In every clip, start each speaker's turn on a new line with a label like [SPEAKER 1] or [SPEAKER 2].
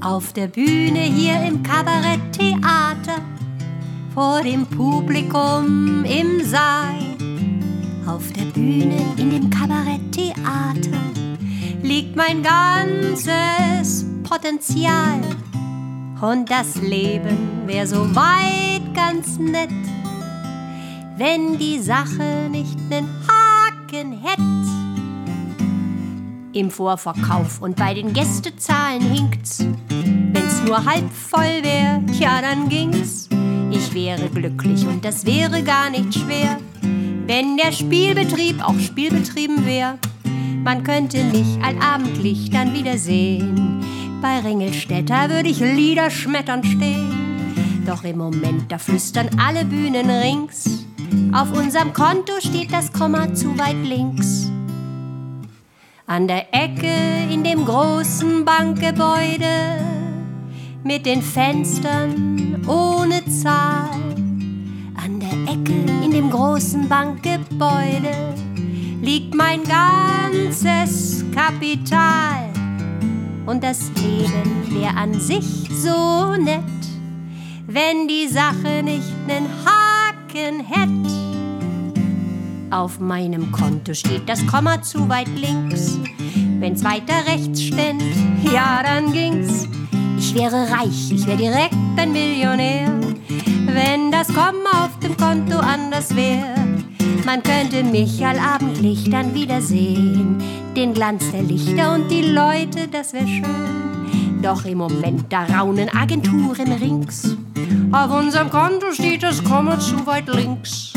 [SPEAKER 1] Auf der Bühne hier im Kabaretttheater, vor dem Publikum im Saal. Auf der Bühne in dem Kabaretttheater liegt mein ganzes Potenzial. Und das Leben wär so weit ganz nett, wenn die Sache nicht nen Im Vorverkauf und bei den Gästezahlen hinkt's. Wenn's nur halb voll wär, tja, dann ging's. Ich wäre glücklich und das wäre gar nicht schwer, wenn der Spielbetrieb auch Spielbetrieben wär. Man könnte mich allabendlich dann wiedersehen. Bei Ringelstädter würde ich Lieder schmettern stehen. Doch im Moment, da flüstern alle Bühnen rings. Auf unserem Konto steht das Komma zu weit links. An der Ecke in dem großen Bankgebäude mit den Fenstern ohne Zahl. An der Ecke in dem großen Bankgebäude liegt mein ganzes Kapital. Und das Leben wär an sich so nett, wenn die Sache nicht nen Haken hätt. Auf meinem Konto steht das Komma zu weit links. Wenn's weiter rechts ständ, ja, dann ging's. Ich wäre reich, ich wär direkt ein Millionär, wenn das Komma auf dem Konto anders wär. Man könnte mich allabendlich dann wiedersehen, den Glanz der Lichter und die Leute, das wär schön. Doch im Moment, da raunen Agenturen rings. Auf unserem Konto steht das Komma zu weit links.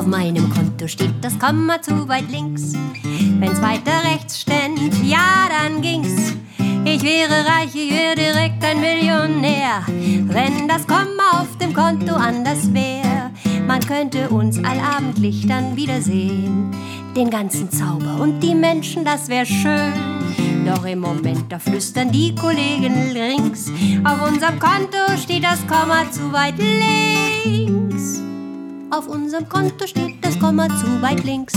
[SPEAKER 1] Auf meinem Konto steht das Komma zu weit links. Wenn's weiter rechts ständ, ja, dann ging's. Ich wäre reich, ich wäre direkt ein Millionär, wenn das Komma auf dem Konto anders wär. Man könnte uns allabendlich dann wiedersehen. Den ganzen Zauber und die Menschen, das wär schön. Doch im Moment, da flüstern die Kollegen rings. Auf unserem Konto steht das Komma zu weit links. Auf unserem Konto steht das Komma zu weit links.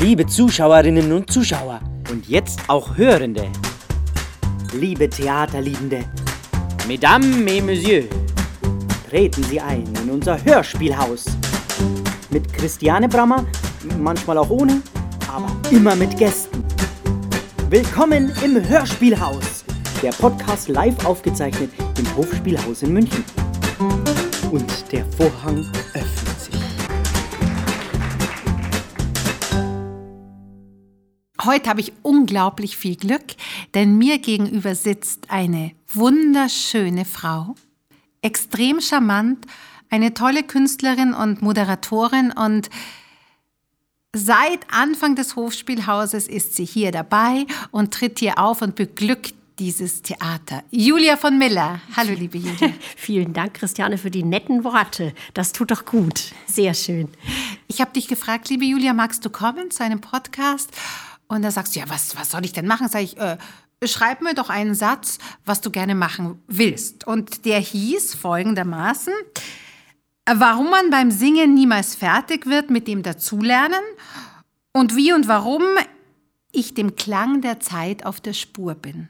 [SPEAKER 2] Liebe Zuschauerinnen und Zuschauer,
[SPEAKER 3] Und jetzt auch Hörende. Liebe Theaterliebende,
[SPEAKER 2] Mesdames et Messieurs,
[SPEAKER 3] treten Sie ein in unser Hörspielhaus. Mit Christiane Brammer, manchmal auch ohne, aber immer mit Gästen. Willkommen im Hörspielhaus. Der Podcast live aufgezeichnet im Hofspielhaus in München. Und der Vorhang öffnet sich.
[SPEAKER 4] Heute habe ich unglaublich viel Glück, denn mir gegenüber sitzt eine wunderschöne Frau, extrem charmant, eine tolle Künstlerin und Moderatorin und seit Anfang des Hofspielhauses ist sie hier dabei und tritt hier auf und beglückt dieses Theater. Julia von Miller. Hallo, liebe Julia.
[SPEAKER 1] Vielen Dank, Christiane, für die netten Worte. Das tut doch gut. Sehr schön.
[SPEAKER 4] Ich habe dich gefragt, liebe Julia, magst du kommen zu einem Podcast? Und da sagst du, ja, was, was soll ich denn machen? Sag ich, äh, schreib mir doch einen Satz, was du gerne machen willst. Und der hieß folgendermaßen, warum man beim Singen niemals fertig wird mit dem Dazulernen und wie und warum ich dem Klang der Zeit auf der Spur bin.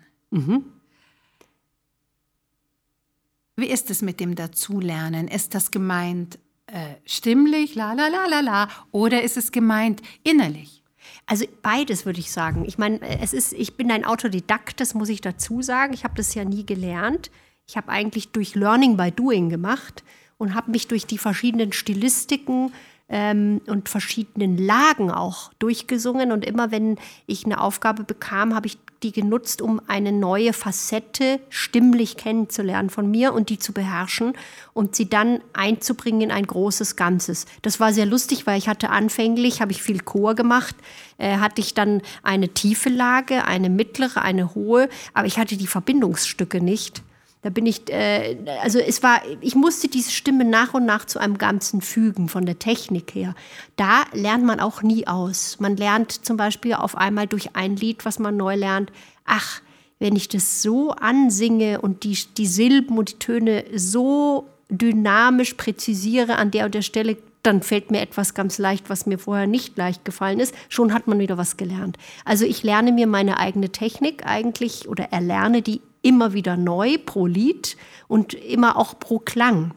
[SPEAKER 4] Wie ist es mit dem Dazulernen? Ist das gemeint äh, stimmlich, la la la la la, oder ist es gemeint innerlich?
[SPEAKER 1] Also beides würde ich sagen. Ich meine, es ist, ich bin ein Autodidakt, das muss ich dazu sagen. Ich habe das ja nie gelernt. Ich habe eigentlich durch Learning by Doing gemacht und habe mich durch die verschiedenen Stilistiken ähm, und verschiedenen Lagen auch durchgesungen. Und immer wenn ich eine Aufgabe bekam, habe ich die genutzt, um eine neue Facette stimmlich kennenzulernen von mir und die zu beherrschen und sie dann einzubringen in ein großes Ganzes. Das war sehr lustig, weil ich hatte anfänglich, habe ich viel Chor gemacht, äh, hatte ich dann eine tiefe Lage, eine mittlere, eine hohe, aber ich hatte die Verbindungsstücke nicht. Da bin ich, äh, also es war, ich musste diese Stimme nach und nach zu einem Ganzen fügen, von der Technik her. Da lernt man auch nie aus. Man lernt zum Beispiel auf einmal durch ein Lied, was man neu lernt, ach, wenn ich das so ansinge und die, die Silben und die Töne so dynamisch präzisiere an der und der Stelle, dann fällt mir etwas ganz leicht, was mir vorher nicht leicht gefallen ist. Schon hat man wieder was gelernt. Also ich lerne mir meine eigene Technik eigentlich oder erlerne die immer wieder neu pro Lied und immer auch pro Klang.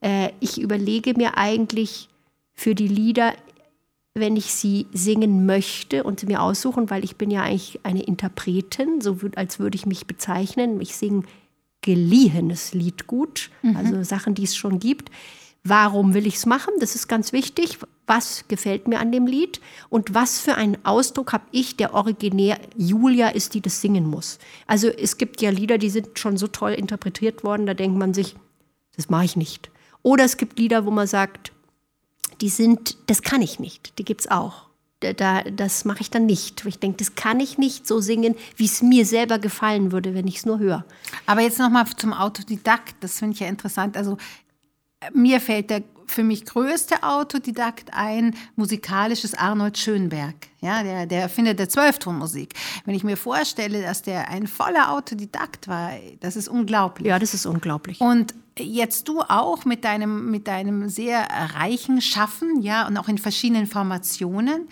[SPEAKER 1] Äh, ich überlege mir eigentlich für die Lieder, wenn ich sie singen möchte und sie mir aussuchen, weil ich bin ja eigentlich eine Interpretin, so als würde ich mich bezeichnen. Ich singe geliehenes Lied gut, mhm. also Sachen, die es schon gibt. Warum will ich es machen? Das ist ganz wichtig. Was gefällt mir an dem Lied und was für einen Ausdruck habe ich, der originär Julia ist, die das singen muss. Also es gibt ja Lieder, die sind schon so toll interpretiert worden, da denkt man sich, das mache ich nicht. Oder es gibt Lieder, wo man sagt, die sind, das kann ich nicht, die gibt es auch. Da, das mache ich dann nicht. Ich denke, das kann ich nicht so singen, wie es mir selber gefallen würde, wenn ich es nur höre.
[SPEAKER 4] Aber jetzt nochmal zum Autodidakt. Das finde ich ja interessant. Also mir fällt der für mich größte Autodidakt ein, musikalisches Arnold Schönberg, ja, der, der Erfinder der Zwölftonmusik. Wenn ich mir vorstelle, dass der ein voller Autodidakt war, das ist unglaublich.
[SPEAKER 1] Ja, das ist unglaublich.
[SPEAKER 4] Und jetzt du auch mit deinem, mit deinem sehr reichen Schaffen, ja, und auch in verschiedenen Formationen.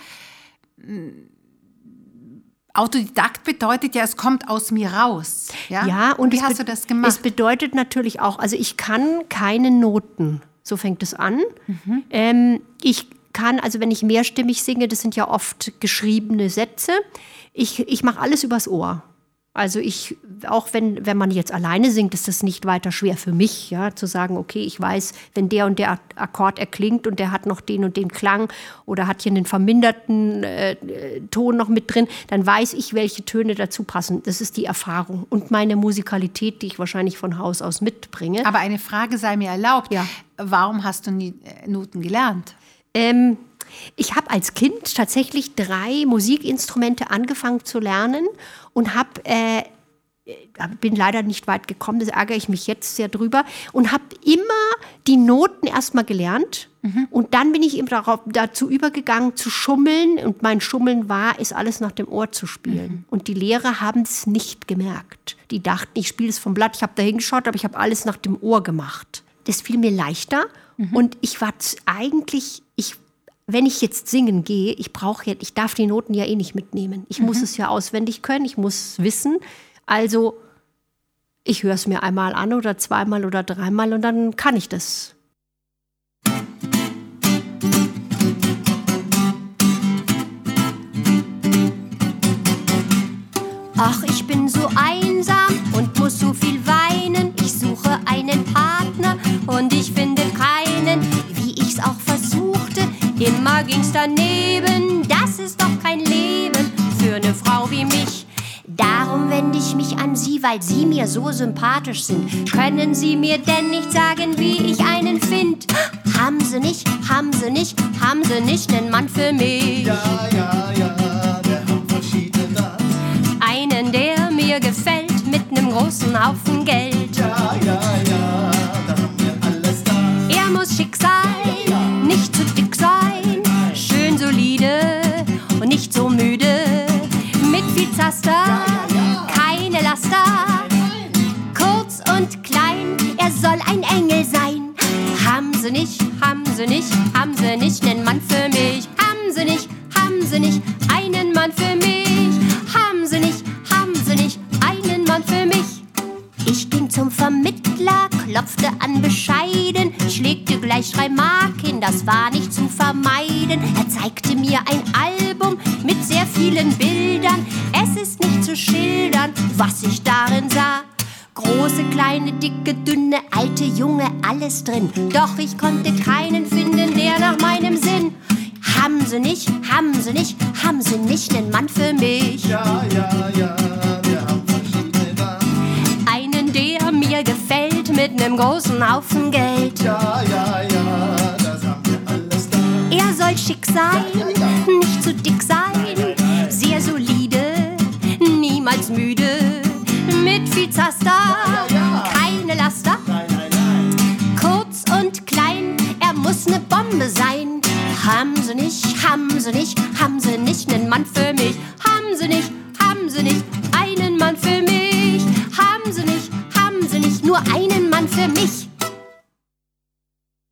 [SPEAKER 4] Autodidakt bedeutet ja, es kommt aus mir raus. Ja,
[SPEAKER 1] ja und
[SPEAKER 4] wie hast du das gemacht?
[SPEAKER 1] Es bedeutet natürlich auch, also ich kann keine Noten. So fängt es an. Mhm. Ähm, ich kann, also wenn ich mehrstimmig singe, das sind ja oft geschriebene Sätze. Ich, ich mache alles übers Ohr. Also ich, auch wenn, wenn man jetzt alleine singt, ist das nicht weiter schwer für mich, ja, zu sagen, okay, ich weiß, wenn der und der Akkord erklingt und der hat noch den und den Klang oder hat hier einen verminderten äh, Ton noch mit drin, dann weiß ich, welche Töne dazu passen. Das ist die Erfahrung und meine Musikalität, die ich wahrscheinlich von Haus aus mitbringe.
[SPEAKER 4] Aber eine Frage sei mir erlaubt. Ja. Warum hast du nie äh, Noten gelernt?
[SPEAKER 1] Ähm, ich habe als Kind tatsächlich drei Musikinstrumente angefangen zu lernen und habe äh, bin leider nicht weit gekommen, das ärgere ich mich jetzt sehr drüber und habe immer die Noten erstmal gelernt mhm. und dann bin ich eben darauf, dazu übergegangen zu schummeln und mein Schummeln war, ist alles nach dem Ohr zu spielen. Mhm. Und die Lehrer haben es nicht gemerkt. Die dachten, ich spiele es vom Blatt, ich habe da hingeschaut, aber ich habe alles nach dem Ohr gemacht. Das fiel mir leichter mhm. und ich war eigentlich, ich wenn ich jetzt singen gehe, ich brauche jetzt, ich darf die Noten ja eh nicht mitnehmen. Ich mhm. muss es ja auswendig können, ich muss es wissen. Also ich höre es mir einmal an oder zweimal oder dreimal und dann kann ich das. Ach, ich bin so einsam und muss so viel weinen. Ich suche einen Partner und ich Immer ging's daneben, das ist doch kein Leben für eine Frau wie mich. Darum wende ich mich an Sie, weil Sie mir so sympathisch sind. Können Sie mir denn nicht sagen, wie ich einen find? Haben Sie nicht, haben Sie nicht, haben Sie nicht einen Mann für mich?
[SPEAKER 5] Ja, ja, ja, wir haben verschiedene da.
[SPEAKER 1] Einen, der mir gefällt, mit nem großen Haufen Geld.
[SPEAKER 5] Ja, ja, ja, da haben wir alles da.
[SPEAKER 1] Er muss schick Zaster, keine Laster, kurz und klein, er soll ein Engel sein. Haben sie nicht, haben sie nicht, haben sie nicht einen Mann für mich. Haben sie nicht, haben sie nicht einen Mann für mich. Haben sie nicht, haben sie nicht einen Mann für mich. Ich ging zum Vermittler, klopfte an bescheiden, ich legte gleich drei Mark hin, das war nicht zu vermeiden. Er zeigte mir ein Album vielen Bildern, es ist nicht zu schildern, was ich darin sah. Große, kleine, dicke, dünne, alte, junge, alles drin. Doch ich konnte keinen finden, der nach meinem Sinn. Haben sie nicht, haben sie nicht, haben sie nicht einen Mann für mich?
[SPEAKER 5] Ja, ja, ja, wir haben verschiedene da.
[SPEAKER 1] Einen, der mir gefällt, mit nem großen Haufen Geld.
[SPEAKER 5] Ja, ja, ja, das haben wir alles da.
[SPEAKER 1] Er soll schick sein, nicht Müde mit viel Zaster, ja, ja, keine Laster. Nein, nein, nein. Kurz und klein, er muss eine Bombe sein. Haben sie nicht, haben sie nicht, haben sie nicht einen Mann für mich. Haben sie nicht, haben sie nicht einen Mann für mich. Haben sie nicht, haben sie nicht nur einen Mann für mich.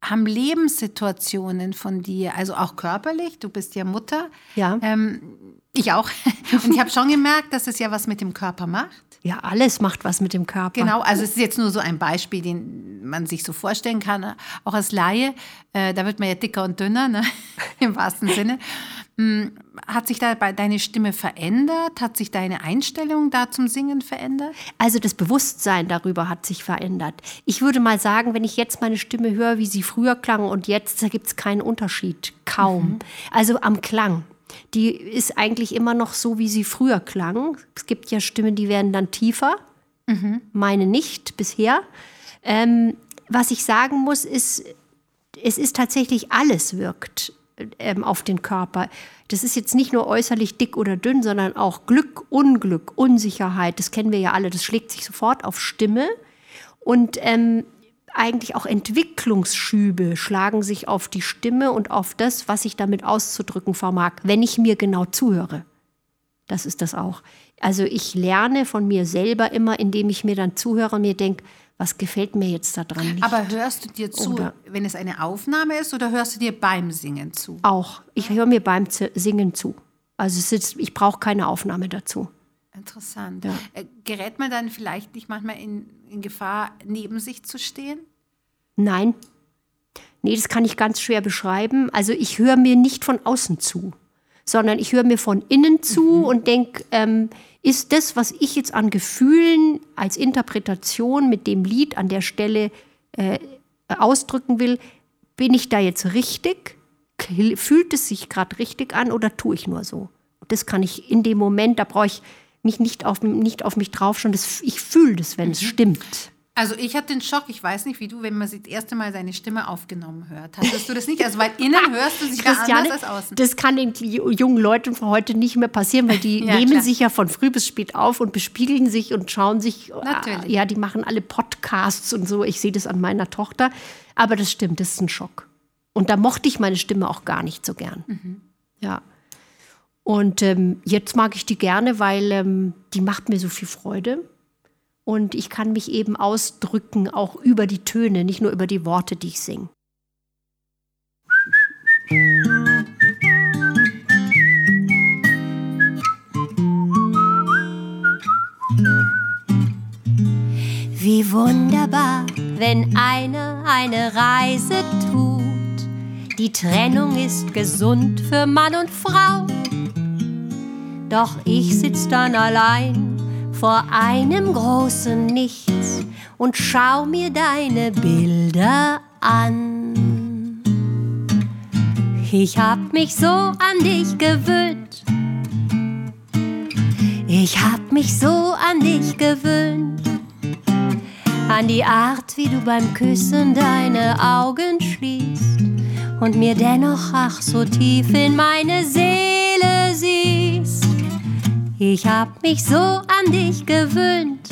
[SPEAKER 4] Haben Lebenssituationen von dir, also auch körperlich, du bist ja Mutter.
[SPEAKER 1] Ja.
[SPEAKER 4] Ähm, ich auch. Und ich habe schon gemerkt, dass es ja was mit dem Körper macht.
[SPEAKER 1] Ja, alles macht was mit dem Körper.
[SPEAKER 4] Genau, also es ist jetzt nur so ein Beispiel, den man sich so vorstellen kann, auch als Laie. Äh, da wird man ja dicker und dünner, ne? im wahrsten Sinne. Hm, Hat sich da deine Stimme verändert? Hat sich deine Einstellung da zum Singen verändert?
[SPEAKER 1] Also das Bewusstsein darüber hat sich verändert. Ich würde mal sagen, wenn ich jetzt meine Stimme höre, wie sie früher klang und jetzt, da gibt es keinen Unterschied. Kaum. Also am Klang. Die ist eigentlich immer noch so, wie sie früher klang. Es gibt ja Stimmen, die werden dann tiefer. Meine nicht bisher. Ähm, was ich sagen muss, ist, es ist tatsächlich alles wirkt ähm, auf den Körper. Das ist jetzt nicht nur äußerlich dick oder dünn, sondern auch Glück, Unglück, Unsicherheit. Das kennen wir ja alle. Das schlägt sich sofort auf Stimme. Und ähm, eigentlich auch Entwicklungsschübe schlagen sich auf die Stimme und auf das, was ich damit auszudrücken vermag, wenn ich mir genau zuhöre. Das ist das auch. Also ich lerne von mir selber immer, indem ich mir dann zuhöre und mir denke, was gefällt mir jetzt da dran nicht.
[SPEAKER 4] Aber hörst du dir zu,
[SPEAKER 1] Oder-
[SPEAKER 4] wenn es eine Aufnahme ist, oder hörst du dir beim Singen zu?
[SPEAKER 1] auch. Ich höre mir beim Singen zu. Also ist, ich brauche keine Aufnahme dazu.
[SPEAKER 4] Interessant.
[SPEAKER 1] Ja.
[SPEAKER 4] Äh, Gerät man dann vielleicht nicht manchmal in, in Gefahr, neben sich zu stehen?
[SPEAKER 1] Nein. Nee, das kann ich ganz schwer beschreiben. Also ich höre mir nicht von außen zu, sondern ich höre mir von innen zu und denke, ähm, ist das, was ich jetzt an Gefühlen als Interpretation mit dem Lied an der Stelle äh, ausdrücken will, bin ich da jetzt richtig? Fühlt es sich gerade richtig an oder tue ich nur so? Das kann ich in dem Moment, da brauche ich mich nicht auf, nicht auf mich draufschauen. Das, ich fühle das, wenn es stimmt.
[SPEAKER 4] Also ich hatte den Schock, ich weiß nicht wie du, wenn man das erste Mal seine Stimme aufgenommen hört. Hattest du das nicht? Also weil innen hörst du sich
[SPEAKER 1] Christiane,
[SPEAKER 4] anders als außen.
[SPEAKER 1] das kann den jungen Leuten von heute nicht mehr passieren, weil die
[SPEAKER 4] Ja,
[SPEAKER 1] nehmen
[SPEAKER 4] klar.
[SPEAKER 1] sich ja von früh bis spät auf und bespiegeln sich und schauen sich.
[SPEAKER 4] Natürlich.
[SPEAKER 1] Ja, die machen alle Podcasts und so. Ich sehe das an meiner Tochter. Aber das stimmt, das ist ein Schock. Und da mochte ich meine Stimme auch gar nicht so gern.
[SPEAKER 4] Mhm.
[SPEAKER 1] Ja. Und ähm, jetzt mag ich die gerne, weil ähm, die macht mir so viel Freude. Und ich kann mich eben ausdrücken, auch über die Töne, nicht nur über die Worte, die ich singe. Wie wunderbar, wenn einer eine Reise tut. Die Trennung ist gesund für Mann und Frau. Doch ich sitz dann allein vor einem großen Nichts und schau mir deine Bilder an. Ich hab mich so an dich gewöhnt. Ich hab mich so an dich gewöhnt. An die Art, wie du beim Küssen deine Augen schließt und mir dennoch ach so tief in meine Seele siehst. Ich hab mich so an dich gewöhnt,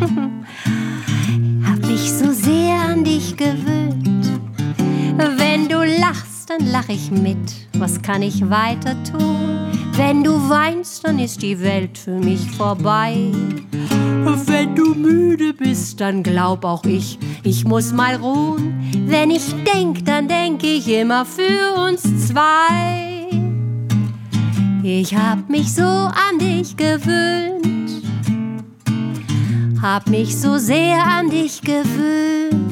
[SPEAKER 1] hab mich so sehr an dich gewöhnt. Wenn du lachst, dann lach ich mit. Was kann ich weiter tun? Wenn du weinst, dann ist die Welt für mich vorbei. Wenn du müde bist, dann glaub auch ich, ich muss mal ruhen. Wenn ich denk, dann denk ich immer für uns zwei. Ich hab mich so an dich gewöhnt, hab mich so sehr an dich gewöhnt.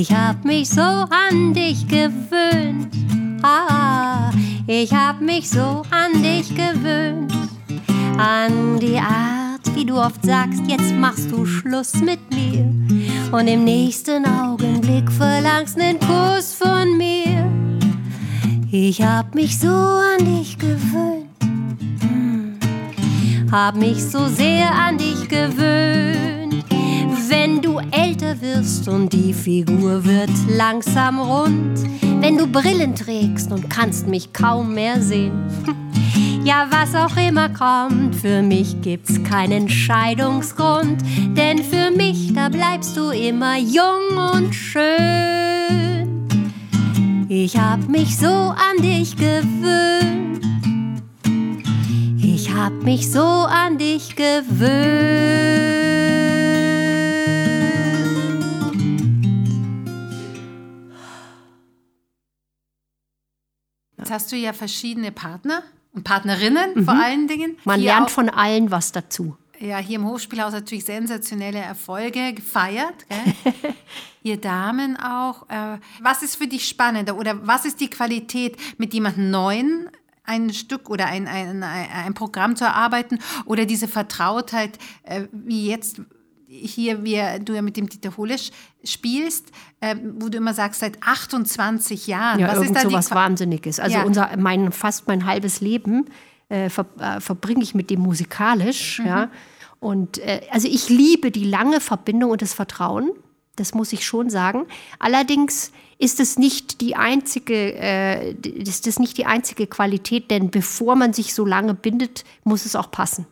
[SPEAKER 1] Ich hab mich so an dich gewöhnt. Ah, ich hab mich so an dich gewöhnt. An die Art, wie du oft sagst, jetzt machst du Schluss mit mir. Und im nächsten Augenblick verlangst nen Kuss von mir. Ich hab mich so an dich gewöhnt. Hm. Hab mich so sehr an dich gewöhnt. Wenn du älter wirst und die Figur wird langsam rund, wenn du Brillen trägst und kannst mich kaum mehr sehen. Ja, was auch immer kommt, für mich gibt's keinen Scheidungsgrund, denn für mich, da bleibst du immer jung und schön. Ich hab mich so an dich gewöhnt. Ich hab mich so an dich gewöhnt.
[SPEAKER 4] Jetzt hast du ja verschiedene Partner und Partnerinnen vor allen Dingen.
[SPEAKER 1] Man
[SPEAKER 4] Hier
[SPEAKER 1] lernt von allen was dazu.
[SPEAKER 4] Ja, hier im Hofspielhaus natürlich sensationelle Erfolge gefeiert. Gell? Ihr Damen auch. Äh, was ist für dich spannender oder was ist die Qualität, mit jemandem Neuen ein Stück oder ein, ein, ein, ein Programm zu erarbeiten oder diese Vertrautheit, äh, wie jetzt hier, wie du ja mit dem Dieter Holesch spielst, äh, wo du immer sagst, seit 28 Jahren.
[SPEAKER 1] Ja,
[SPEAKER 4] was
[SPEAKER 1] irgend
[SPEAKER 4] ist da
[SPEAKER 1] so was
[SPEAKER 4] Qua-
[SPEAKER 1] Wahnsinniges. Also
[SPEAKER 4] Ja.
[SPEAKER 1] unser, mein, fast mein halbes Leben äh, ver, äh, verbringe ich mit dem
[SPEAKER 4] Mhm.
[SPEAKER 1] musikalisch. Ja. Und äh, also ich liebe die lange Verbindung und das Vertrauen. Das muss ich schon sagen. Allerdings ist es nicht die einzige, äh, ist das nicht die einzige Qualität, denn bevor man sich so lange bindet, muss es auch passen.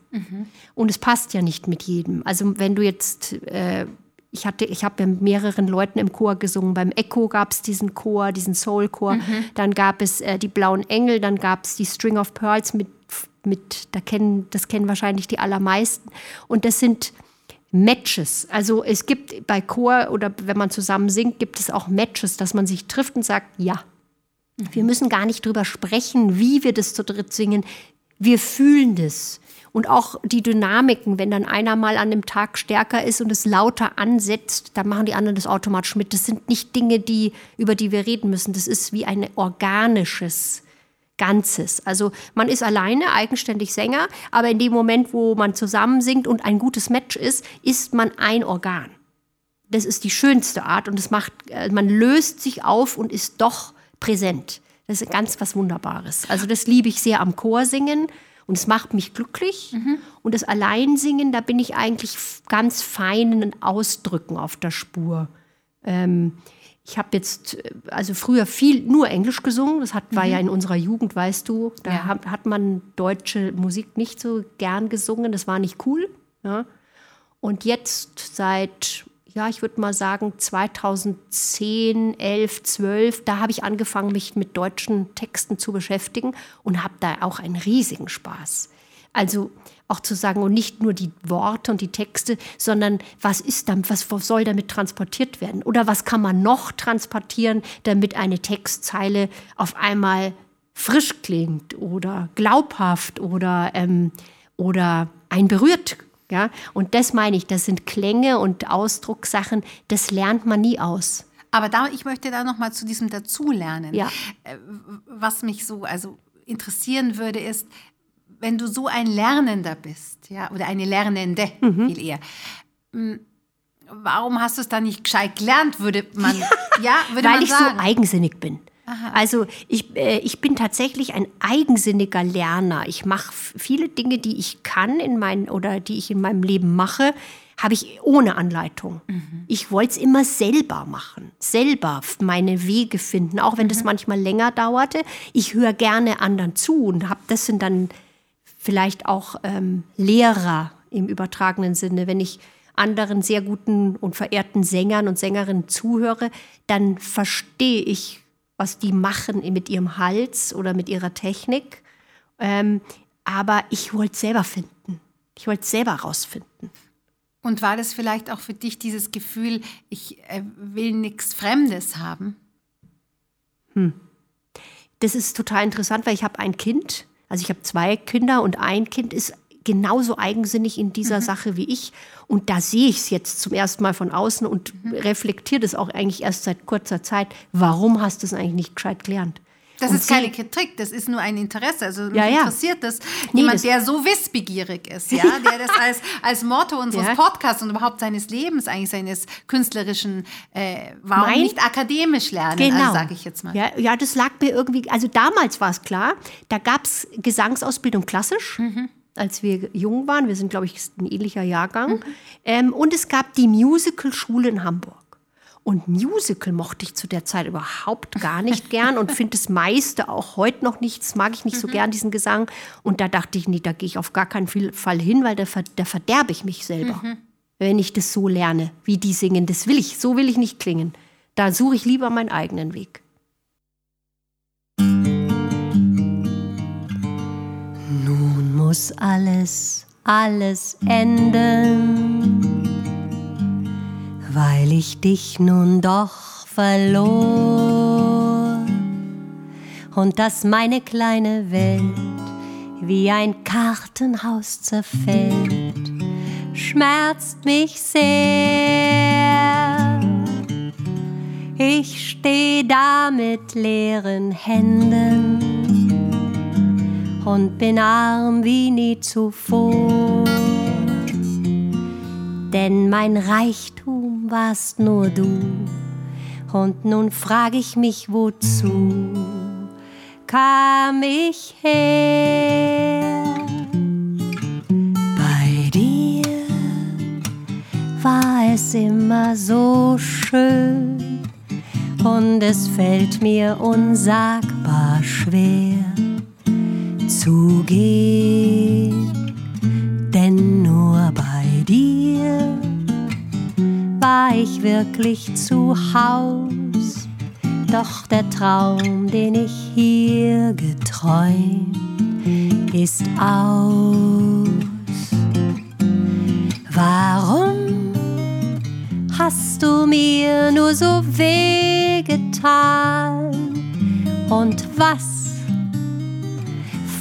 [SPEAKER 1] Und es passt ja nicht mit jedem. Also wenn du jetzt äh, ich hatte, ich habe ja mit mehreren Leuten im Chor gesungen. Beim Echo gab es diesen Chor, diesen Soul-Chor. Dann gab es äh, die Blauen Engel, dann gab es die String of Pearls mit, mit da kennen, das kennen wahrscheinlich die allermeisten. Und das sind Matches. Also es gibt bei Chor oder wenn man zusammen singt, gibt es auch Matches, dass man sich trifft und sagt, ja. Wir müssen gar nicht drüber sprechen, wie wir das zu dritt singen. Wir fühlen das. Und auch die Dynamiken, wenn dann einer mal an dem Tag stärker ist und es lauter ansetzt, dann machen die anderen das automatisch mit. Das sind nicht Dinge, die, über die wir reden müssen. Das ist wie ein organisches Ganzes. Also man ist alleine, eigenständig Sänger, aber in dem Moment, wo man zusammen singt und ein gutes Match ist, ist man ein Organ. Das ist die schönste Art und es macht, äh, man löst sich auf und ist doch präsent. Das ist ganz was Wunderbares. Also das liebe ich sehr am Chorsingen und es macht mich glücklich. Und das Alleinsingen, da bin ich eigentlich ganz feinen Ausdrücken auf der Spur. Ähm, ich habe jetzt, äh, also früher viel nur Englisch gesungen. Das hat, war ja in unserer Jugend, weißt du. Da
[SPEAKER 4] Ja.
[SPEAKER 1] hat, hat man deutsche Musik nicht so gern gesungen. Das war nicht cool. Ja. Und jetzt seit, ja, ich würde mal sagen 2010, 11, 12, da habe ich angefangen, mich mit deutschen Texten zu beschäftigen und habe da auch einen riesigen Spaß. Also auch zu sagen, und nicht nur die Worte und die Texte, sondern was ist damit, was soll damit transportiert werden? Oder was kann man noch transportieren, damit eine Textzeile auf einmal frisch klingt oder glaubhaft oder, ähm, oder ein berührt. Ja? Und das meine ich, das sind Klänge und Ausdruckssachen, das lernt man nie aus.
[SPEAKER 4] Aber da, ich möchte da noch mal zu diesem Dazulernen.
[SPEAKER 1] Ja.
[SPEAKER 4] Äh, Was mich so also interessieren würde, ist, wenn du so ein Lernender bist, ja, oder eine Lernende,
[SPEAKER 1] Mhm.
[SPEAKER 4] viel eher. m, Warum hast du es dann nicht gescheit gelernt, würde man, ja, würde
[SPEAKER 1] Weil
[SPEAKER 4] man
[SPEAKER 1] ich
[SPEAKER 4] sagen.
[SPEAKER 1] so eigensinnig bin. Also ich, äh, ich bin tatsächlich ein eigensinniger Lerner. Ich mache viele Dinge, die ich kann in mein, oder die ich in meinem Leben mache, habe ich ohne Anleitung. Ich wollte es immer selber machen, selber meine Wege finden, auch wenn das manchmal länger dauerte. Ich höre gerne anderen zu und habe das sind dann vielleicht auch ähm, Lehrer im übertragenen Sinne. Wenn ich anderen sehr guten und verehrten Sängern und Sängerinnen zuhöre, dann verstehe ich, was die machen mit ihrem Hals oder mit ihrer Technik. Ähm, aber ich wollte es selber finden. Ich wollte es selber rausfinden.
[SPEAKER 4] Und war das vielleicht auch für dich dieses Gefühl, ich äh, will nichts Fremdes haben?
[SPEAKER 1] Das ist total interessant, weil ich habe ein Kind, also ich habe zwei Kinder und ein Kind ist genauso eigensinnig in dieser Sache wie ich. Und da sehe ich es jetzt zum ersten Mal von außen und reflektiere das auch eigentlich erst seit kurzer Zeit. Warum hast du es eigentlich nicht gescheit gelernt?
[SPEAKER 4] Das
[SPEAKER 1] Und
[SPEAKER 4] ist keine Kritik, das ist nur ein Interesse. Also mich
[SPEAKER 1] Ja, ja.
[SPEAKER 4] interessiert das.
[SPEAKER 1] Nee,
[SPEAKER 4] Jemand,
[SPEAKER 1] das-
[SPEAKER 4] der so wissbegierig ist, ja, der das als, als Motto unseres
[SPEAKER 1] Ja.
[SPEAKER 4] Podcasts und überhaupt seines Lebens, eigentlich seines künstlerischen, äh, warum
[SPEAKER 1] Mein-
[SPEAKER 4] nicht akademisch lernen,
[SPEAKER 1] Genau.
[SPEAKER 4] also, sage ich jetzt mal.
[SPEAKER 1] Ja, ja, das lag mir irgendwie, also damals war es klar, da gab es Gesangsausbildung klassisch,
[SPEAKER 4] Mhm.
[SPEAKER 1] als wir jung waren. Wir sind, glaube ich, ein ähnlicher Jahrgang.
[SPEAKER 4] Mhm.
[SPEAKER 1] Ähm, und es gab die Musical-Schule in Hamburg. Und Musical mochte ich zu der Zeit überhaupt gar nicht gern und finde das meiste auch heute noch nicht, das mag ich nicht so gern, diesen Gesang. Und da dachte ich, nee, da gehe ich auf gar keinen Fall hin, weil da, ver da verderbe ich mich selber. Wenn ich das so lerne, wie die singen, das will ich, so will ich nicht klingen. Da suche ich lieber meinen eigenen Weg. Nun muss alles, alles enden, weil ich dich nun doch verlor und dass meine kleine Welt wie ein Kartenhaus zerfällt, schmerzt mich sehr. Ich steh da mit leeren Händen und bin arm wie nie zuvor. Denn mein Reichtum warst nur du, und nun frag ich mich, wozu kam ich her? Bei dir war es immer so schön, und es fällt mir unsagbar schwer zu gehen, war ich wirklich zu Haus. Doch der Traum, den ich hier geträumt, ist aus. Warum hast du mir nur so wehgetan? Und was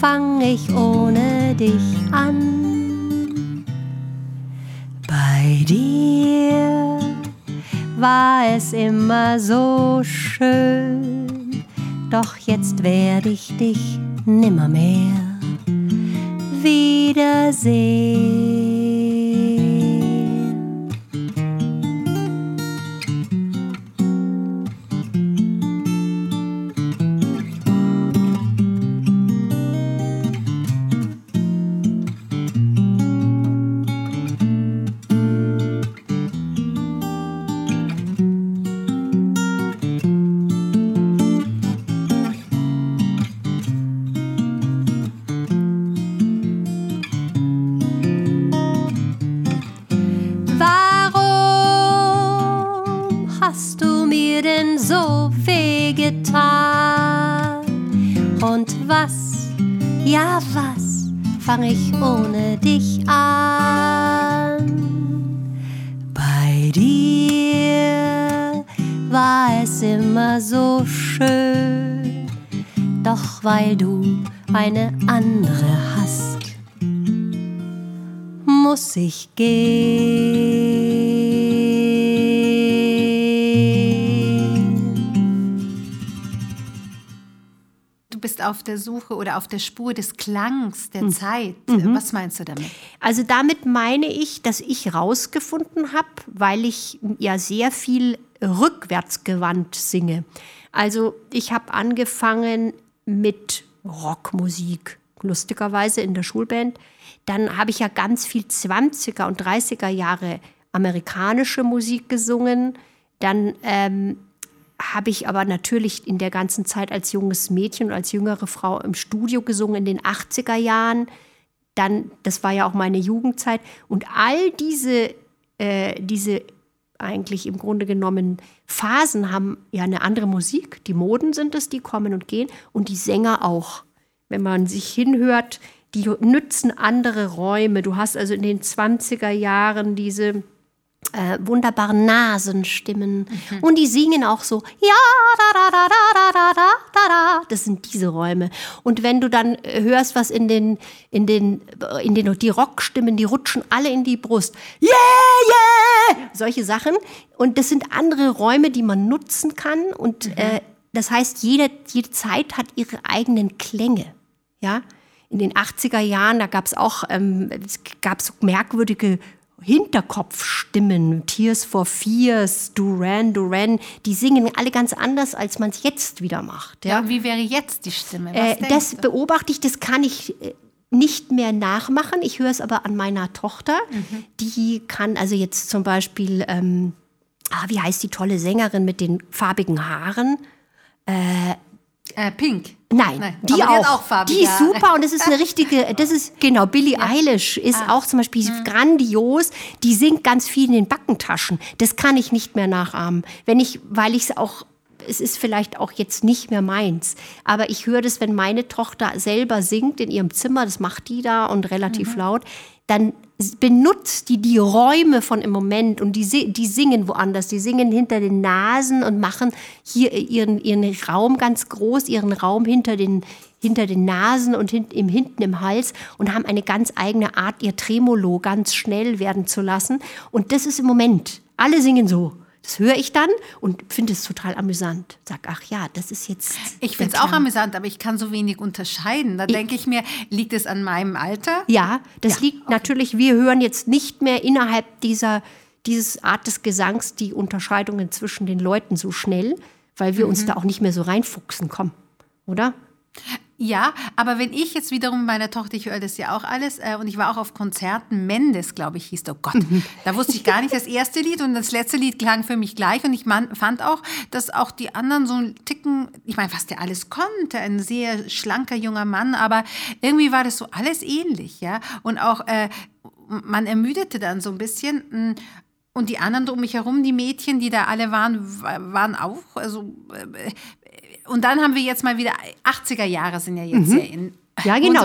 [SPEAKER 1] fang ich ohne dich an? Bei dir war es immer so schön, doch jetzt werde ich dich nimmermehr wiedersehen. Ich gehen.
[SPEAKER 4] Du bist auf der Suche oder auf der Spur des Klangs, der Zeit. Was meinst du damit?
[SPEAKER 1] Also damit meine ich, dass ich rausgefunden habe, weil ich ja sehr viel rückwärtsgewandt singe. Also ich habe angefangen mit Rockmusik, lustigerweise in der Schulband. Dann habe ich ja ganz viel 20er und 30er Jahre amerikanische Musik gesungen. Dann ähm, habe ich aber natürlich in der ganzen Zeit als junges Mädchen und als jüngere Frau im Studio gesungen in den 80er Jahren. Dann, das war ja auch meine Jugendzeit. Und all diese, äh, diese eigentlich im Grunde genommen Phasen haben ja eine andere Musik. Die Moden sind es, die kommen und gehen. Und die Sänger auch. Wenn man sich hinhört, die nützen andere Räume. Du hast also in den 20er Jahren diese äh, wunderbaren Nasenstimmen. Und die singen auch so, ja, da, da, da, da, da, da, da, da. Das sind diese Räume. Und wenn du dann äh, hörst, was in den, in den, äh, in den, die Rockstimmen, die rutschen alle in die Brust. Yeah, yeah! Solche Sachen. Und das sind andere Räume, die man nutzen kann. Und äh, das heißt, jede, jede Zeit hat ihre eigenen Klänge. Ja? In den 80er Jahren, da gab es auch ähm, es gab so merkwürdige Hinterkopfstimmen, Tears for Fears, Duran Duran, die singen alle ganz anders, als man es jetzt wieder macht. Ja?
[SPEAKER 4] Ja, wie wäre jetzt die Stimme?
[SPEAKER 1] Äh, das beobachte ich, das kann ich äh, nicht mehr nachmachen. Ich höre es aber an meiner Tochter.
[SPEAKER 4] Mhm.
[SPEAKER 1] Die kann also jetzt zum Beispiel ähm, ah, wie heißt die tolle Sängerin mit den farbigen Haaren?
[SPEAKER 4] Äh, Pink.
[SPEAKER 1] Nein, die
[SPEAKER 4] aber
[SPEAKER 1] auch.
[SPEAKER 4] hat auch farbige
[SPEAKER 1] die ist super und das ist eine richtige, das ist genau, Billie Eilish ist
[SPEAKER 4] Ah.
[SPEAKER 1] auch zum Beispiel
[SPEAKER 4] Mhm.
[SPEAKER 1] grandios. Die singt ganz viel in den Backentaschen. Das kann ich nicht mehr nachahmen. Wenn ich, weil ich es auch, es ist vielleicht auch jetzt nicht mehr meins. Aber ich höre das, wenn meine Tochter selber singt in ihrem Zimmer, das macht die da und relativ
[SPEAKER 4] Mhm.
[SPEAKER 1] laut, dann benutzt die die Räume von im Moment und die, die singen woanders. Die singen hinter den Nasen und machen hier ihren, ihren Raum ganz groß, ihren Raum hinter den, hinter den Nasen und hin, im, hinten im Hals und haben eine ganz eigene Art, ihr Tremolo ganz schnell werden zu lassen. Und das ist im Moment. Alle singen so. Das höre ich dann und finde es total amüsant. Sag, ach ja, das ist jetzt.
[SPEAKER 4] Ich finde es auch amüsant, aber ich kann so wenig unterscheiden. Da denke ich mir, liegt es an meinem Alter?
[SPEAKER 1] Ja, das liegt natürlich, wir hören jetzt nicht mehr innerhalb dieser dieses Art des Gesangs die Unterscheidungen zwischen den Leuten so schnell, weil wir
[SPEAKER 4] Mhm.
[SPEAKER 1] uns da auch nicht mehr so reinfuchsen kommen, oder?
[SPEAKER 4] Ja, aber wenn ich jetzt wiederum meiner Tochter, ich höre das ja auch alles, äh, und ich war auch auf Konzerten, Mendes, glaube ich, hieß der. Oh Gott, da wusste ich gar nicht das erste Lied und das letzte Lied klang für mich gleich. Und ich man, fand auch, dass auch die anderen so einen Ticken, ich meine, was der alles konnte, ein sehr schlanker junger Mann, aber irgendwie war das so alles ähnlich, ja. Und auch, äh, man ermüdete dann so ein bisschen. mh, Und die anderen um mich herum, die Mädchen, die da alle waren, wa- waren auch, also äh, und dann haben wir jetzt mal wieder 80er Jahre sind ja jetzt sehr in.
[SPEAKER 1] Mhm. Ja, genau.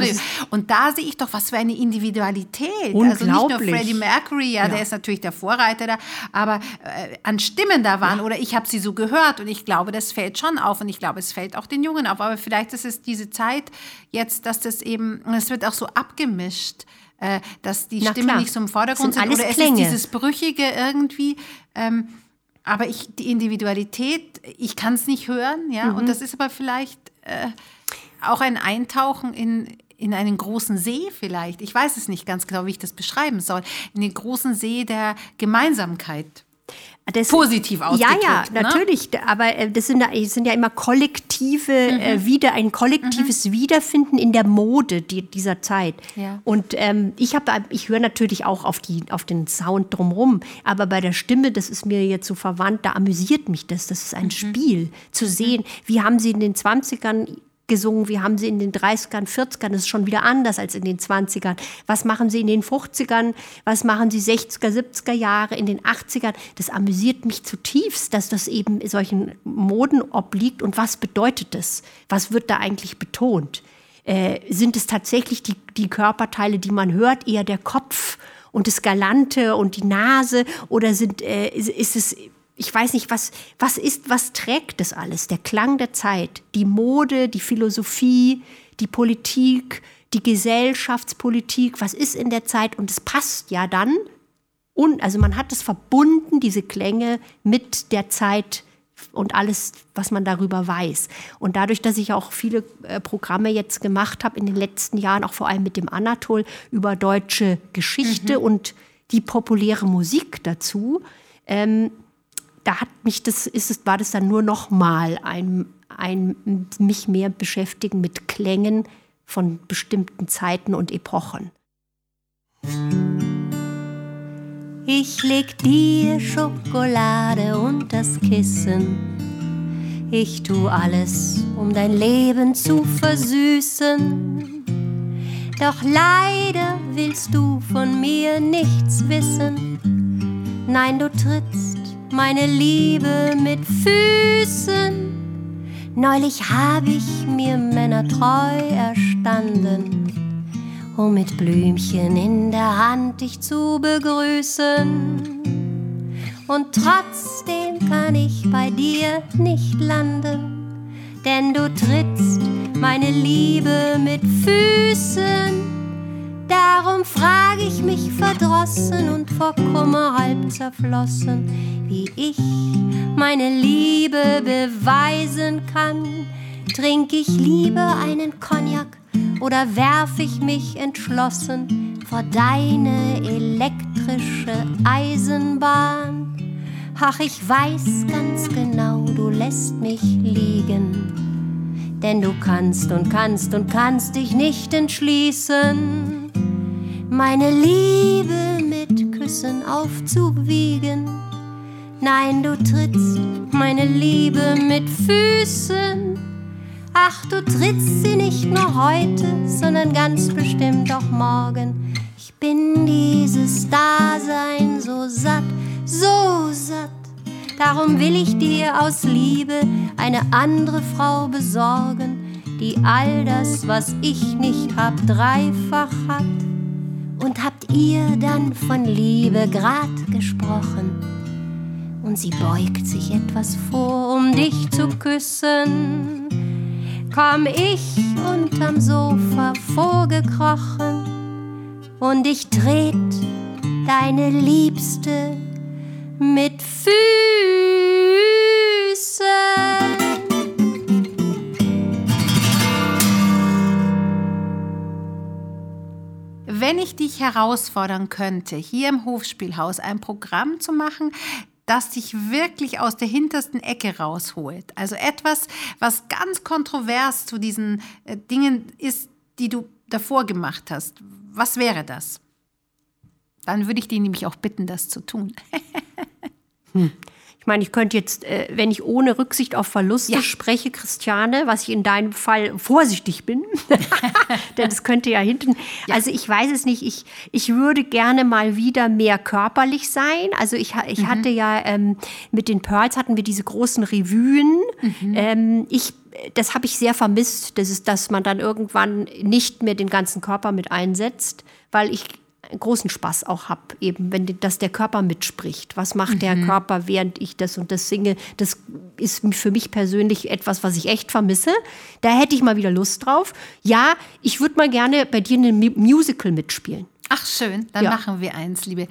[SPEAKER 4] Und da sehe ich doch, was für eine Individualität. Also nicht nur
[SPEAKER 1] Unglaublich.
[SPEAKER 4] Freddie Mercury, ja, der ist natürlich der Vorreiter da, aber äh, an Stimmen da waren oder ich habe sie so gehört und ich glaube, das fällt schon auf und ich glaube, es fällt auch den Jungen auf. Aber vielleicht ist es diese Zeit jetzt, dass das eben, und es wird auch so abgemischt, äh, dass die
[SPEAKER 1] Na
[SPEAKER 4] Stimmen
[SPEAKER 1] klar.
[SPEAKER 4] nicht so im
[SPEAKER 1] Sind
[SPEAKER 4] Vordergrund sind.
[SPEAKER 1] alles
[SPEAKER 4] Oder es
[SPEAKER 1] Klänge.
[SPEAKER 4] ist dieses Brüchige irgendwie. Ähm, aber ich, die Individualität, ich kann es nicht hören, ja.
[SPEAKER 1] Mhm.
[SPEAKER 4] Und das ist aber vielleicht äh, auch ein Eintauchen in, in einen großen See vielleicht. Ich weiß es nicht ganz genau, wie ich das beschreiben soll. In den großen See der Gemeinsamkeit.
[SPEAKER 1] Das,
[SPEAKER 4] Positiv
[SPEAKER 1] Ja,
[SPEAKER 4] ausgedrückt,
[SPEAKER 1] ja,
[SPEAKER 4] ne?
[SPEAKER 1] natürlich. Aber äh, das sind, ja- es sind ja immer kollektive,
[SPEAKER 4] Mhm.
[SPEAKER 1] äh, wieder ein kollektives Wiederfinden in der Mode die, dieser Zeit.
[SPEAKER 4] Ja.
[SPEAKER 1] Und ähm, ich habe, ich höre natürlich auch auf die, auf den Sound drumherum. Aber bei der Stimme, das ist mir jetzt so verwandt, da amüsiert mich das. Das ist ein
[SPEAKER 4] Mhm.
[SPEAKER 1] Spiel zu sehen. Wie haben sie in den 20ern gesungen, wie haben sie in den 30ern, 40ern, das ist schon wieder anders als in den 20ern. Was machen sie in den 50ern, was machen sie 60er, 70er Jahre, in den 80ern? Das amüsiert mich zutiefst, dass das eben solchen Moden obliegt und was bedeutet das? Was wird da eigentlich betont? Äh, sind es tatsächlich die, die Körperteile, die man hört, eher der Kopf und das Galante und die Nase oder sind, äh, ist, ist es ich weiß nicht, was, was ist, was trägt das alles? Der Klang der Zeit, die Mode, die Philosophie, die Politik, die Gesellschaftspolitik, was ist in der Zeit? Und es passt ja dann. Und, also man hat es verbunden, diese Klänge, mit der Zeit und alles, was man darüber weiß. Und dadurch, dass ich auch viele äh, Programme jetzt gemacht habe in den letzten Jahren, auch vor allem mit dem Anatol, über deutsche Geschichte und die populäre Musik dazu, ähm, da hat mich das, ist es, war das dann nur noch mal ein, ein mich mehr beschäftigen mit Klängen von bestimmten Zeiten und Epochen. Ich leg dir Schokolade unters Kissen. Ich tu alles, um dein Leben zu versüßen. Doch leider willst du von mir nichts wissen. Nein, du trittst meine Liebe mit Füßen. Neulich hab ich mir Männer treu erstanden, um mit Blümchen in der Hand dich zu begrüßen. Und trotzdem kann ich bei dir nicht landen, denn du trittst meine Liebe mit Füßen. Darum frag ich mich verdrossen und vor Kummer halb zerflossen, wie ich meine Liebe beweisen kann. Trink ich lieber einen Cognac oder werf ich mich entschlossen vor deine elektrische Eisenbahn? Ach, ich weiß ganz genau, du lässt mich liegen, denn du kannst und kannst und kannst dich nicht entschließen meine Liebe mit Küssen aufzuwiegen. Nein, du trittst meine Liebe mit Füßen. Ach, du trittst sie nicht nur heute, sondern ganz bestimmt auch morgen. Ich bin dieses Dasein so satt, so satt. Darum will ich dir aus Liebe eine andere Frau besorgen, die all das, was ich nicht hab, dreifach hat. Und habt ihr dann von Liebe grad gesprochen? Und sie beugt sich etwas vor, um dich zu küssen. Komm ich unterm Sofa vorgekrochen und ich tret deine Liebste mit Füßen.
[SPEAKER 4] Wenn ich dich herausfordern könnte, hier im Hofspielhaus ein Programm zu machen, das dich wirklich aus der hintersten Ecke rausholt. Also etwas, was ganz kontrovers zu diesen äh, Dingen ist, die du davor gemacht hast. Was wäre das? Dann würde ich dich nämlich auch bitten, das zu tun.
[SPEAKER 1] Ich meine, ich könnte jetzt, äh, wenn ich ohne Rücksicht auf Verluste
[SPEAKER 4] Ja.
[SPEAKER 1] spreche, Christiane, was ich in deinem Fall vorsichtig bin, denn es könnte ja hinten, also ich weiß es nicht, ich, ich würde gerne mal wieder mehr körperlich sein. Also ich, ich hatte ja ähm, mit den Pearls hatten wir diese großen Revuen. Ähm, ich das habe ich sehr vermisst, das ist, dass man dann irgendwann nicht mehr den ganzen Körper mit einsetzt, weil ich großen Spaß auch habe, eben, wenn dass der Körper mitspricht. Was macht der Körper, während ich das und das singe? Das ist für mich persönlich etwas, was ich echt vermisse. Da hätte ich mal wieder Lust drauf. Ja, ich würde mal gerne bei dir in einem Mu- Musical mitspielen.
[SPEAKER 4] Ach schön, dann
[SPEAKER 1] Ja.
[SPEAKER 4] machen wir eins, Liebe.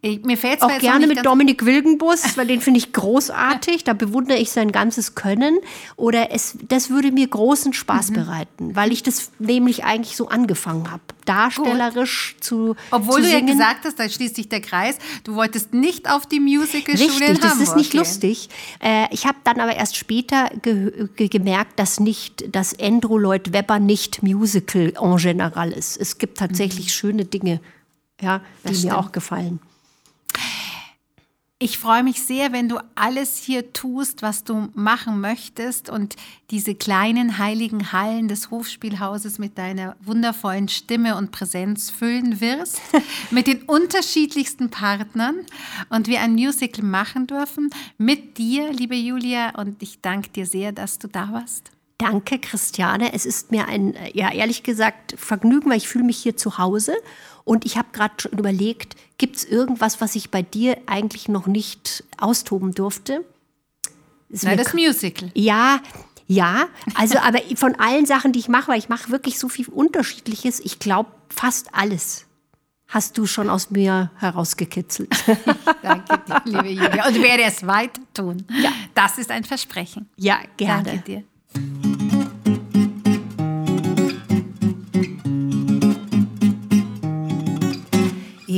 [SPEAKER 4] Ich, mir fällt
[SPEAKER 1] Auch gerne mit Dominik Wilgenbus, weil den finde ich großartig. Da bewundere ich sein ganzes Können. Oder es, das würde mir großen
[SPEAKER 4] Mhm.
[SPEAKER 1] Spaß bereiten, weil ich das nämlich eigentlich so angefangen habe. Darstellerisch zu
[SPEAKER 4] Obwohl
[SPEAKER 1] zu
[SPEAKER 4] du ja gesagt hast, da schließt sich der Kreis, du wolltest nicht auf die Musicalschule in
[SPEAKER 1] Richtig, das
[SPEAKER 4] Hamburg
[SPEAKER 1] ist nicht
[SPEAKER 4] gehen.
[SPEAKER 1] lustig. Äh, ich habe dann aber erst später ge ge gemerkt, dass nicht, dass Andrew Lloyd Webber nicht Musical en general ist. Es gibt tatsächlich schöne Dinge, ja, die
[SPEAKER 4] Mhm. Das
[SPEAKER 1] mir
[SPEAKER 4] stimmt.
[SPEAKER 1] auch gefallen.
[SPEAKER 4] Ich freue mich sehr, wenn du alles hier tust, was du machen möchtest und diese kleinen heiligen Hallen des Hofspielhauses mit deiner wundervollen Stimme und Präsenz füllen wirst, mit den unterschiedlichsten Partnern und wir ein Musical machen dürfen mit dir, liebe Julia, und ich danke dir sehr, dass du da warst.
[SPEAKER 1] Danke, Christiane. Es ist mir ein, ja, ehrlich gesagt, Vergnügen, weil ich fühle mich hier zu Hause. Und ich habe gerade schon überlegt, gibt es irgendwas, was ich bei dir eigentlich noch nicht austoben durfte? Ist
[SPEAKER 4] Na, das Musical.
[SPEAKER 1] Ja, ja. Also, aber von allen Sachen, die ich mache, weil ich mache wirklich so viel Unterschiedliches, ich glaube fast alles hast du schon aus mir herausgekitzelt.
[SPEAKER 4] Danke dir, liebe Julia. Und werde es weiter tun. Ja. Das ist ein Versprechen.
[SPEAKER 1] ja, gerne.
[SPEAKER 4] Danke dir.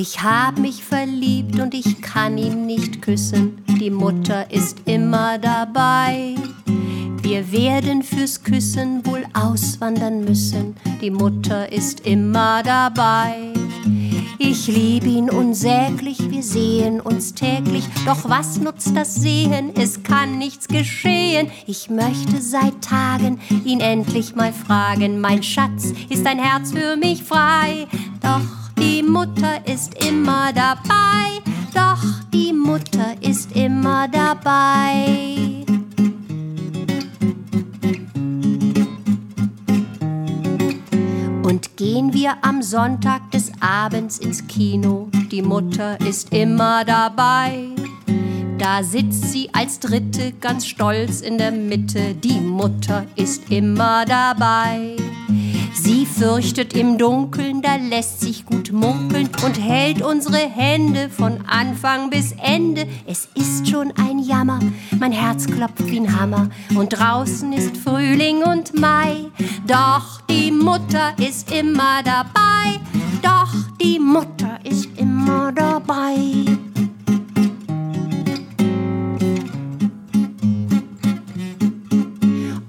[SPEAKER 1] Ich hab mich verliebt und ich kann ihn nicht küssen. Die Mutter ist immer dabei. Wir werden fürs Küssen wohl auswandern müssen. Die Mutter ist immer dabei. Ich lieb ihn unsäglich, wir sehen uns täglich. Doch was nutzt das Sehen? Es kann nichts geschehen. Ich möchte seit Tagen ihn endlich mal fragen. Mein Schatz, ist dein Herz für mich frei? Doch die Mutter ist immer dabei. Doch die Mutter ist immer dabei. Und gehen wir am Sonntag des Abends ins Kino, die Mutter ist immer dabei. Da sitzt sie als Dritte ganz stolz in der Mitte, die Mutter ist immer dabei. Sie fürchtet im Dunkeln, da lässt sich gut munkeln und hält unsere Hände von Anfang bis Ende. Es ist schon ein Jammer, mein Herz klopft wie ein Hammer und draußen ist Frühling und Mai. Doch die Mutter ist immer dabei, doch die Mutter ist immer dabei.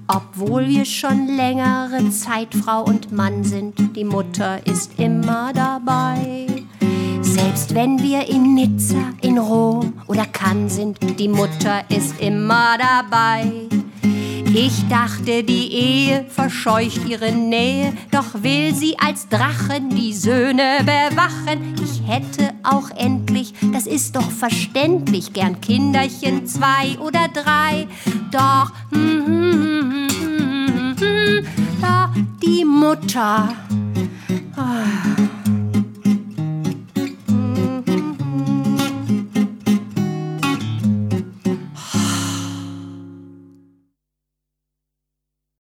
[SPEAKER 1] Obwohl wir schon längere Zeit Frau und Mann sind, die Mutter ist immer dabei. Selbst wenn wir in Nizza, in Rom oder Cannes sind, die Mutter ist immer dabei. Ich dachte, die Ehe verscheucht ihre Nähe, doch will sie als Drachen die Söhne bewachen. Ich hätte auch endlich, das ist doch verständlich, gern Kinderchen zwei oder drei. Doch, hm, hm, hm, hm, hm, da die Mutter. Ah.